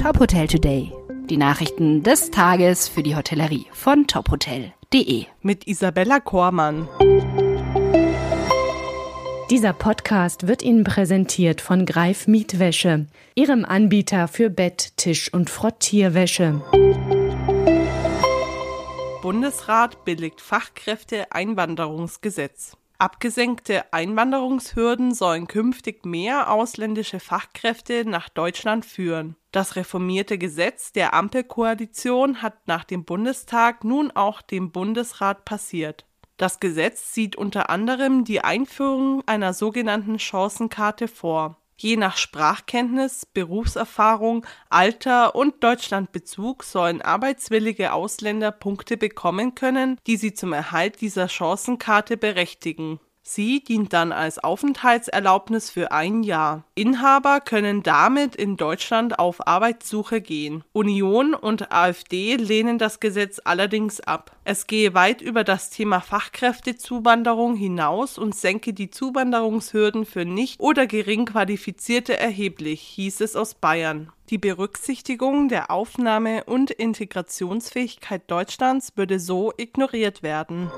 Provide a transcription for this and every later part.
Top Hotel Today. Die Nachrichten des Tages für die Hotellerie von tophotel.de. Mit Isabella Kormann. Dieser Podcast wird Ihnen präsentiert von Greif Mietwäsche, Ihrem Anbieter für Bett, Tisch und Frottierwäsche. Bundesrat billigt Fachkräfte-Einwanderungsgesetz. Abgesenkte Einwanderungshürden sollen künftig mehr ausländische Fachkräfte nach Deutschland führen. Das reformierte Gesetz der Ampelkoalition hat nach dem Bundestag nun auch dem Bundesrat passiert. Das Gesetz sieht unter anderem die Einführung einer sogenannten Chancenkarte vor Je nach Sprachkenntnis, Berufserfahrung, Alter und Deutschlandbezug sollen arbeitswillige Ausländer Punkte bekommen können, die sie zum Erhalt dieser Chancenkarte berechtigen Sie dient dann als Aufenthaltserlaubnis für ein Jahr. Inhaber können damit in Deutschland auf Arbeitssuche gehen. Union und AfD lehnen das Gesetz allerdings ab. Es gehe weit über das Thema Fachkräftezuwanderung hinaus und senke die Zuwanderungshürden für nicht oder gering qualifizierte erheblich, hieß es aus Bayern. Die Berücksichtigung der Aufnahme- und Integrationsfähigkeit Deutschlands würde so ignoriert werden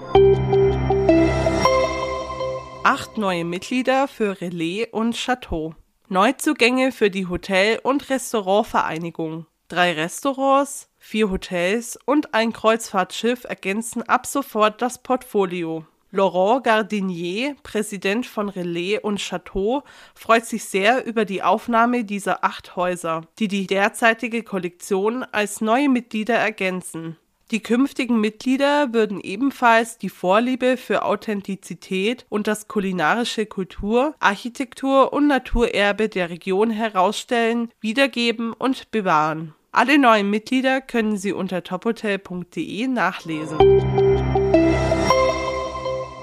acht neue Mitglieder für Relais und Chateau. Neuzugänge für die Hotel- und Restaurantvereinigung. Drei Restaurants, vier Hotels und ein Kreuzfahrtschiff ergänzen ab sofort das Portfolio. Laurent Gardinier, Präsident von Relais und Chateau, freut sich sehr über die Aufnahme dieser acht Häuser, die die derzeitige Kollektion als neue Mitglieder ergänzen. Die künftigen Mitglieder würden ebenfalls die Vorliebe für Authentizität und das kulinarische Kultur, Architektur und Naturerbe der Region herausstellen, wiedergeben und bewahren. Alle neuen Mitglieder können Sie unter tophotel.de nachlesen.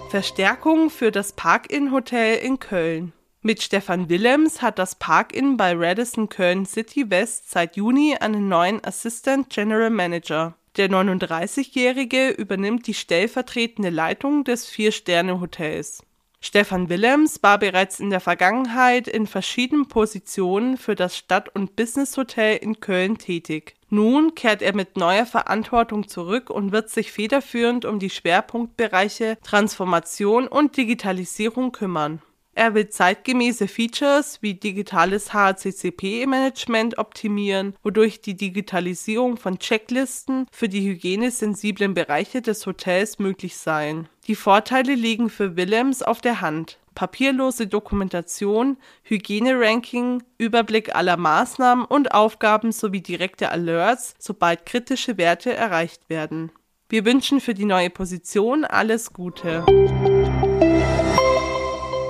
Verstärkung für das Park-In Hotel in Köln. Mit Stefan Willems hat das Park-In bei Radisson Köln City West seit Juni einen neuen Assistant General Manager. Der 39-Jährige übernimmt die stellvertretende Leitung des Vier-Sterne-Hotels. Stefan Willems war bereits in der Vergangenheit in verschiedenen Positionen für das Stadt- und Business-Hotel in Köln tätig. Nun kehrt er mit neuer Verantwortung zurück und wird sich federführend um die Schwerpunktbereiche Transformation und Digitalisierung kümmern. Er will zeitgemäße Features wie digitales HACCP-Management optimieren, wodurch die Digitalisierung von Checklisten für die hygienesensiblen Bereiche des Hotels möglich seien. Die Vorteile liegen für Willems auf der Hand. Papierlose Dokumentation, Hygieneranking, Überblick aller Maßnahmen und Aufgaben sowie direkte Alerts, sobald kritische Werte erreicht werden. Wir wünschen für die neue Position alles Gute.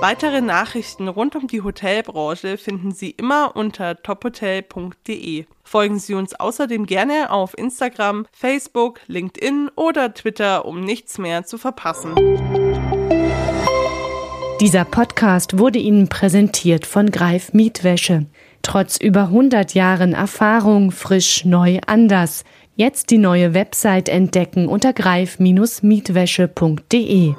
Weitere Nachrichten rund um die Hotelbranche finden Sie immer unter tophotel.de. Folgen Sie uns außerdem gerne auf Instagram, Facebook, LinkedIn oder Twitter, um nichts mehr zu verpassen. Dieser Podcast wurde Ihnen präsentiert von Greif Mietwäsche. Trotz über 100 Jahren Erfahrung frisch, neu, anders. Jetzt die neue Website entdecken unter greif-mietwäsche.de.